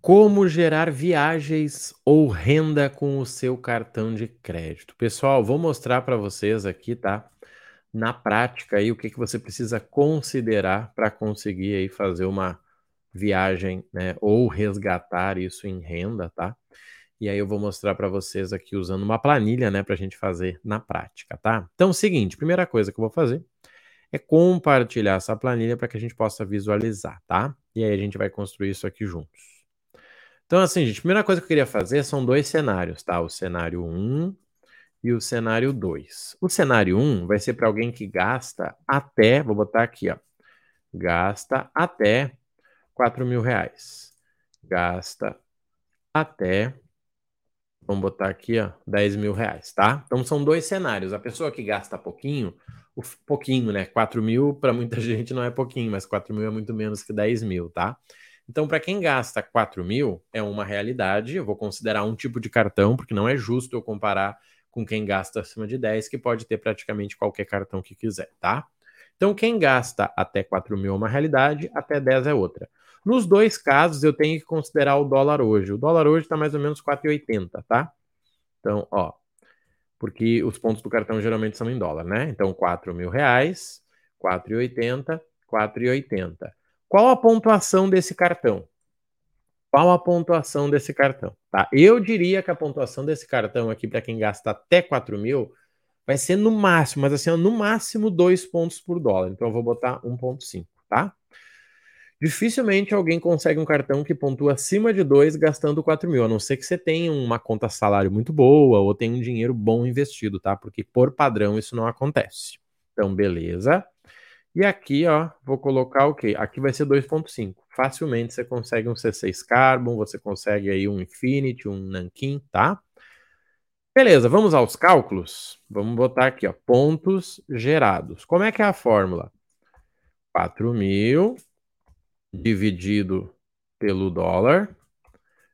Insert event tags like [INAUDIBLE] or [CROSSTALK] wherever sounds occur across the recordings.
Como gerar viagens ou renda com o seu cartão de crédito. Pessoal, vou mostrar para vocês aqui, tá? Na prática aí o que, que você precisa considerar para conseguir aí fazer uma viagem, né, ou resgatar isso em renda, tá? E aí eu vou mostrar para vocês aqui usando uma planilha, né, para a gente fazer na prática, tá? Então, seguinte, primeira coisa que eu vou fazer é compartilhar essa planilha para que a gente possa visualizar, tá? E aí a gente vai construir isso aqui juntos. Então, assim, gente, a primeira coisa que eu queria fazer são dois cenários, tá? O cenário 1 e o cenário 2. O cenário 1 vai ser para alguém que gasta até, vou botar aqui, ó, gasta até 4 mil reais. Gasta até, vamos botar aqui, ó, 10 mil reais, tá? Então são dois cenários. A pessoa que gasta pouquinho, o pouquinho, né? 4 mil para muita [LAUGHS] gente não é pouquinho, mas 4 mil é muito menos que 10 mil, tá? Então, para quem gasta 4 mil, é uma realidade. Eu vou considerar um tipo de cartão, porque não é justo eu comparar com quem gasta acima de 10, que pode ter praticamente qualquer cartão que quiser, tá? Então, quem gasta até 4 mil é uma realidade, até 10 é outra. Nos dois casos, eu tenho que considerar o dólar hoje. O dólar hoje está mais ou menos 4,80, tá? Então, ó, porque os pontos do cartão geralmente são em dólar, né? Então, 4 mil reais, 4,80, 4,80. Qual a pontuação desse cartão? Qual a pontuação desse cartão? Tá? Eu diria que a pontuação desse cartão aqui, para quem gasta até 4 mil, vai ser no máximo, mas assim, no máximo 2 pontos por dólar. Então eu vou botar 1,5, tá? Dificilmente alguém consegue um cartão que pontua acima de 2 gastando 4 mil, a não ser que você tenha uma conta salário muito boa ou tenha um dinheiro bom investido, tá? Porque por padrão isso não acontece. Então, beleza. E aqui, ó, vou colocar o quê? Aqui vai ser 2.5. Facilmente você consegue um C6 Carbon, você consegue aí um Infinity, um Nankin, tá? Beleza, vamos aos cálculos? Vamos botar aqui, ó, pontos gerados. Como é que é a fórmula? 4.000 dividido pelo dólar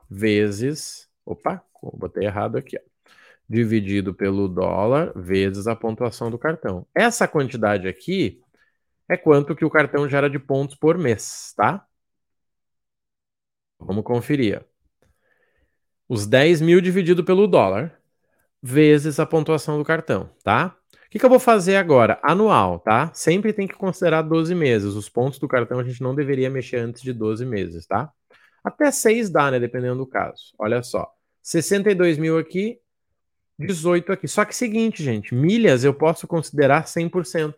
vezes... Opa, botei errado aqui, ó. Dividido pelo dólar vezes a pontuação do cartão. Essa quantidade aqui é quanto que o cartão gera de pontos por mês, tá? Vamos conferir. Os 10 mil dividido pelo dólar, vezes a pontuação do cartão, tá? O que, que eu vou fazer agora? Anual, tá? Sempre tem que considerar 12 meses. Os pontos do cartão a gente não deveria mexer antes de 12 meses, tá? Até 6 dá, né? Dependendo do caso. Olha só. 62 mil aqui, 18 aqui. Só que seguinte, gente, milhas eu posso considerar 100%.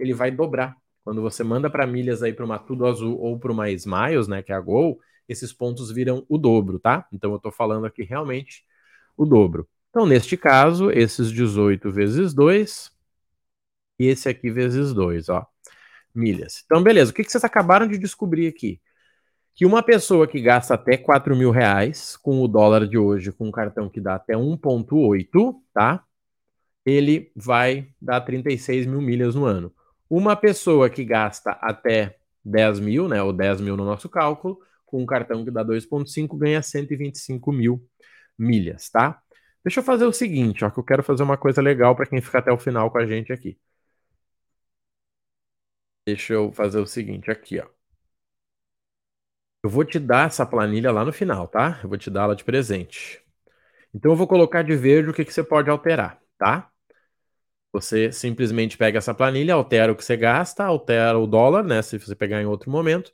Ele vai dobrar. Quando você manda para milhas aí para uma Tudo Azul ou para uma Smiles, né, que é a Gol, esses pontos viram o dobro, tá? Então eu estou falando aqui realmente o dobro. Então, neste caso, esses 18 vezes 2 e esse aqui vezes 2, ó, milhas. Então, beleza, o que, que vocês acabaram de descobrir aqui? Que uma pessoa que gasta até 4 mil reais com o dólar de hoje, com um cartão que dá até 1,8, tá? Ele vai dar 36 mil milhas no ano. Uma pessoa que gasta até 10 mil, né, ou 10 mil no nosso cálculo, com um cartão que dá 2,5, ganha 125 mil milhas, tá? Deixa eu fazer o seguinte, ó, que eu quero fazer uma coisa legal para quem fica até o final com a gente aqui. Deixa eu fazer o seguinte aqui, ó. Eu vou te dar essa planilha lá no final, tá? Eu vou te dar ela de presente. Então eu vou colocar de verde o que, que você pode alterar, tá? Você simplesmente pega essa planilha, altera o que você gasta, altera o dólar, né? Se você pegar em outro momento,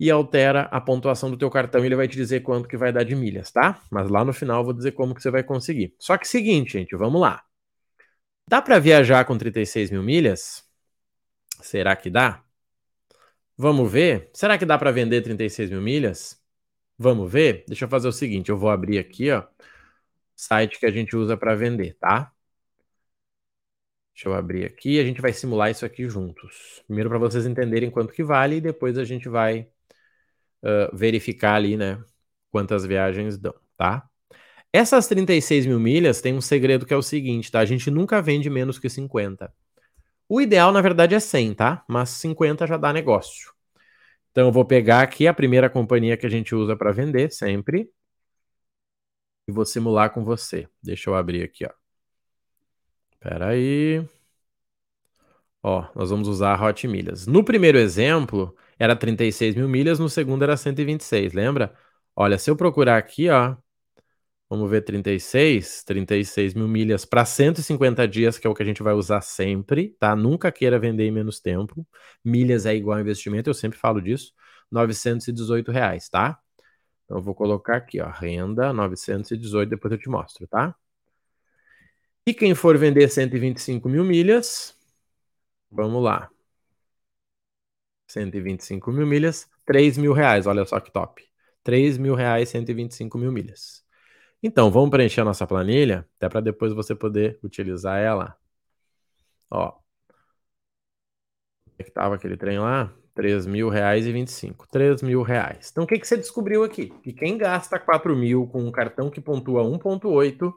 e altera a pontuação do teu cartão, ele vai te dizer quanto que vai dar de milhas, tá? Mas lá no final eu vou dizer como que você vai conseguir. Só que seguinte, gente, vamos lá. Dá para viajar com 36 mil milhas? Será que dá? Vamos ver? Será que dá para vender 36 mil milhas? Vamos ver? Deixa eu fazer o seguinte, eu vou abrir aqui, ó, site que a gente usa para vender, tá? Deixa eu abrir aqui, a gente vai simular isso aqui juntos. Primeiro para vocês entenderem quanto que vale e depois a gente vai uh, verificar ali, né, quantas viagens dão, tá? Essas 36 mil milhas tem um segredo que é o seguinte, tá? A gente nunca vende menos que 50. O ideal, na verdade, é 100, tá? Mas 50 já dá negócio. Então eu vou pegar aqui a primeira companhia que a gente usa para vender sempre e vou simular com você. Deixa eu abrir aqui, ó. Espera aí. Ó, nós vamos usar a Hot Milhas. No primeiro exemplo, era 36 mil milhas, no segundo era 126, lembra? Olha, se eu procurar aqui, ó, vamos ver 36, 36 mil milhas para 150 dias, que é o que a gente vai usar sempre, tá? Nunca queira vender em menos tempo. Milhas é igual investimento, eu sempre falo disso. 918 reais, tá? Então eu vou colocar aqui, ó, renda 918, depois eu te mostro, tá? E quem for vender 125 mil milhas, vamos lá. 125 mil milhas, 3 mil reais, olha só que top. 3 mil reais, 125 mil milhas. Então, vamos preencher a nossa planilha, até para depois você poder utilizar ela. Ó. É que tava aquele trem lá? 3 mil reais e 25. 3 mil reais. Então, o que, que você descobriu aqui? Que quem gasta 4 mil com um cartão que pontua 1.8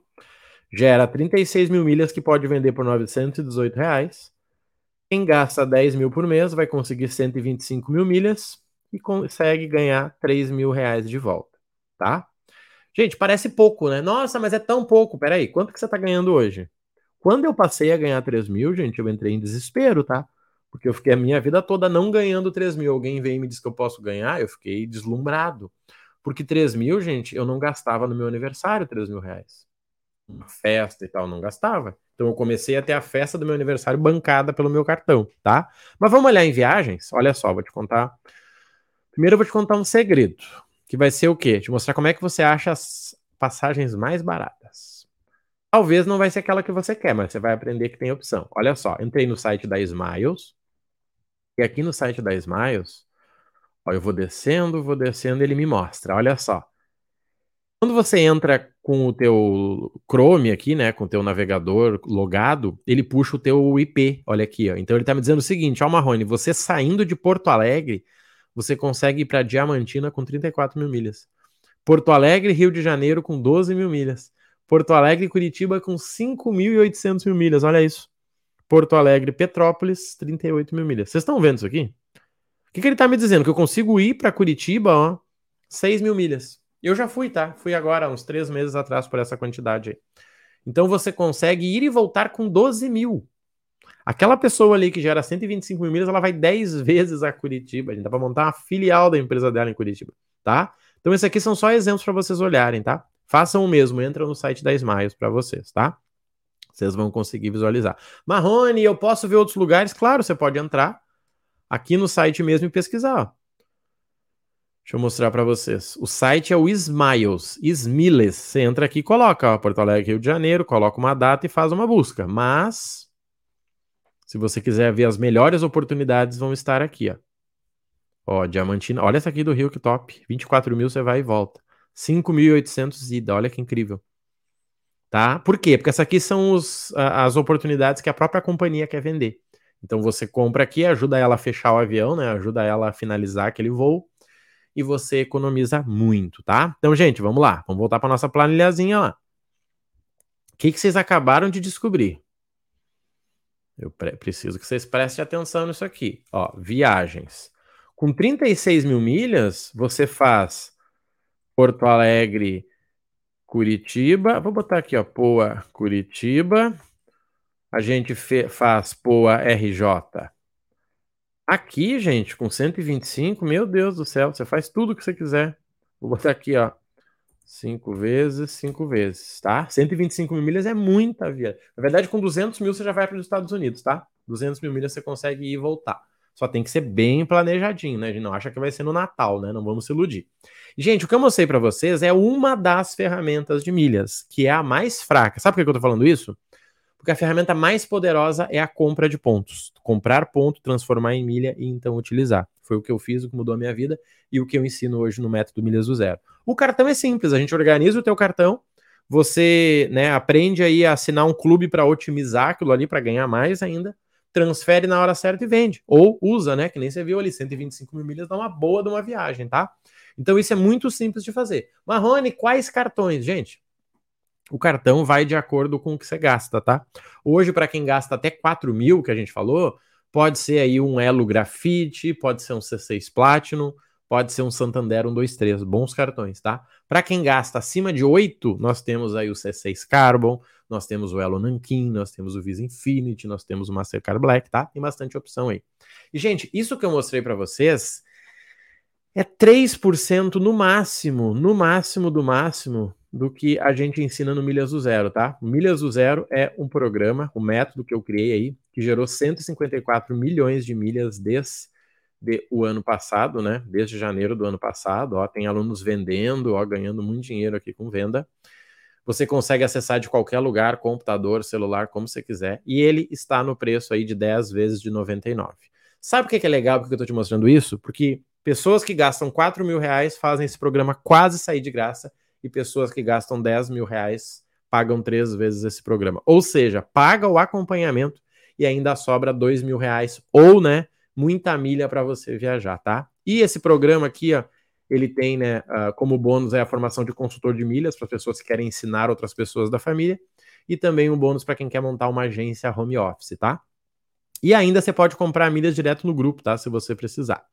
gera 36 mil milhas que pode vender por 918 reais. Quem gasta 10 mil por mês vai conseguir 125 mil milhas e consegue ganhar 3 mil reais de volta, tá? Gente, parece pouco, né? Nossa, mas é tão pouco. Peraí, quanto que você tá ganhando hoje? Quando eu passei a ganhar 3 mil, gente, eu entrei em desespero, tá? Porque eu fiquei a minha vida toda não ganhando 3 mil. Alguém vem e me diz que eu posso ganhar, eu fiquei deslumbrado. Porque 3 mil, gente, eu não gastava no meu aniversário 3 mil reais. Uma festa e tal, não gastava. Então eu comecei a ter a festa do meu aniversário bancada pelo meu cartão, tá? Mas vamos olhar em viagens? Olha só, vou te contar. Primeiro eu vou te contar um segredo, que vai ser o quê? Te mostrar como é que você acha as passagens mais baratas. Talvez não vai ser aquela que você quer, mas você vai aprender que tem opção. Olha só, entrei no site da Smiles, e aqui no site da Smiles, ó, eu vou descendo, vou descendo, ele me mostra. Olha só. Quando você entra com o teu Chrome aqui, né, com o teu navegador logado, ele puxa o teu IP. Olha aqui, ó. Então ele está me dizendo o seguinte, ó, Marrone, você saindo de Porto Alegre, você consegue ir para Diamantina com 34 mil milhas. Porto Alegre, Rio de Janeiro com 12 mil milhas. Porto Alegre, Curitiba com 5.800 mil milhas. Olha isso. Porto Alegre, Petrópolis, 38 mil milhas. Vocês estão vendo isso aqui? O que, que ele está me dizendo? Que eu consigo ir para Curitiba, ó, 6 mil milhas. Eu já fui, tá? Fui agora, uns três meses atrás, por essa quantidade aí. Então você consegue ir e voltar com 12 mil. Aquela pessoa ali que gera 125 mil milhas, ela vai 10 [LAUGHS] vezes a Curitiba. A gente dá para montar uma filial da empresa dela em Curitiba, tá? Então, esses aqui são só exemplos para vocês olharem, tá? Façam o mesmo, entra no site da Smiles para vocês, tá? Vocês vão conseguir visualizar. Marrone, eu posso ver outros lugares? Claro, você pode entrar aqui no site mesmo e pesquisar. Deixa eu mostrar para vocês. O site é o Smiles, Smiles. Você entra aqui e coloca ó, Porto Alegre, Rio de Janeiro, coloca uma data e faz uma busca. Mas, se você quiser ver as melhores oportunidades, vão estar aqui, ó. Ó, Diamantina. Olha essa aqui do Rio, que top. 24 mil você vai e volta. 5.800 ida. Olha que incrível. Tá? Por quê? Porque essas aqui são os, as oportunidades que a própria companhia quer vender. Então você compra aqui, ajuda ela a fechar o avião, né? Ajuda ela a finalizar aquele voo e você economiza muito, tá? Então, gente, vamos lá. Vamos voltar para nossa planilhazinha lá. O que, que vocês acabaram de descobrir? Eu preciso que vocês prestem atenção nisso aqui. Ó, viagens. Com 36 mil milhas, você faz Porto Alegre, Curitiba. Vou botar aqui, ó, Poa, Curitiba. A gente faz Poa RJ. Aqui, gente, com 125, meu Deus do céu, você faz tudo o que você quiser. Vou botar aqui, ó. 5 vezes, 5 vezes, tá? 125 mil milhas é muita via. Na verdade, com 200 mil você já vai para os Estados Unidos, tá? 200 mil milhas você consegue ir e voltar. Só tem que ser bem planejadinho, né? A gente não acha que vai ser no Natal, né? Não vamos se iludir. Gente, o que eu mostrei para vocês é uma das ferramentas de milhas, que é a mais fraca. Sabe por que eu tô falando isso? Porque a ferramenta mais poderosa é a compra de pontos. Comprar ponto, transformar em milha e então utilizar. Foi o que eu fiz, o que mudou a minha vida e o que eu ensino hoje no método Milhas do Zero. O cartão é simples, a gente organiza o teu cartão, você né, aprende aí a assinar um clube para otimizar aquilo ali, para ganhar mais ainda transfere na hora certa e vende. Ou usa, né? Que nem você viu ali, 125 mil milhas dá uma boa de uma viagem, tá? Então isso é muito simples de fazer. Marrone, quais cartões? Gente, o cartão vai de acordo com o que você gasta, tá? Hoje, para quem gasta até 4 mil, que a gente falou, pode ser aí um Elo Grafite, pode ser um C6 Platinum, pode ser um Santander 123, bons cartões, tá? Para quem gasta acima de 8, nós temos aí o C6 Carbon, nós temos o Elo Nankin, nós temos o Visa Infinity, nós temos o Mastercard Black, tá? Tem bastante opção aí. E, gente, isso que eu mostrei para vocês é 3% no máximo, no máximo do máximo, do que a gente ensina no Milhas do Zero, tá? Milhas do Zero é um programa, um método que eu criei aí, que gerou 154 milhões de milhas desde o ano passado, né? Desde janeiro do ano passado, ó, tem alunos vendendo, ó, ganhando muito dinheiro aqui com venda. Você consegue acessar de qualquer lugar, computador, celular, como você quiser, e ele está no preço aí de 10 vezes de 99. Sabe o que é legal porque eu estou te mostrando isso? Porque pessoas que gastam 4 mil reais fazem esse programa quase sair de graça e pessoas que gastam 10 mil reais pagam três vezes esse programa. Ou seja, paga o acompanhamento e ainda sobra 2 mil reais ou, né, muita milha para você viajar, tá? E esse programa aqui, ó, ele tem, né, como bônus é a formação de consultor de milhas para pessoas que querem ensinar outras pessoas da família e também um bônus para quem quer montar uma agência home office, tá? E ainda você pode comprar milhas direto no grupo, tá? Se você precisar.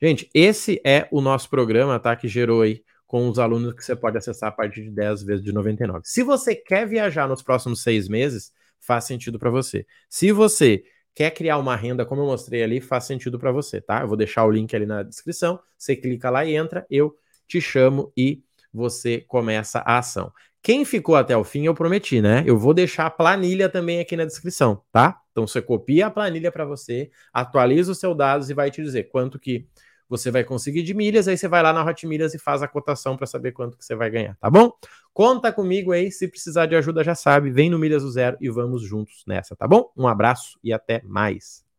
Gente, esse é o nosso programa, tá? Que gerou aí com os alunos que você pode acessar a partir de 10 vezes de 99. Se você quer viajar nos próximos seis meses, faz sentido para você. Se você quer criar uma renda, como eu mostrei ali, faz sentido para você, tá? Eu vou deixar o link ali na descrição, você clica lá e entra, eu te chamo e você começa a ação. Quem ficou até o fim, eu prometi, né? Eu vou deixar a planilha também aqui na descrição, tá? Então você copia a planilha para você, atualiza os seus dados e vai te dizer quanto que você vai conseguir de milhas, aí você vai lá na Hot Milhas e faz a cotação para saber quanto que você vai ganhar, tá bom? Conta comigo aí, se precisar de ajuda já sabe, vem no Milhas do Zero e vamos juntos nessa, tá bom? Um abraço e até mais.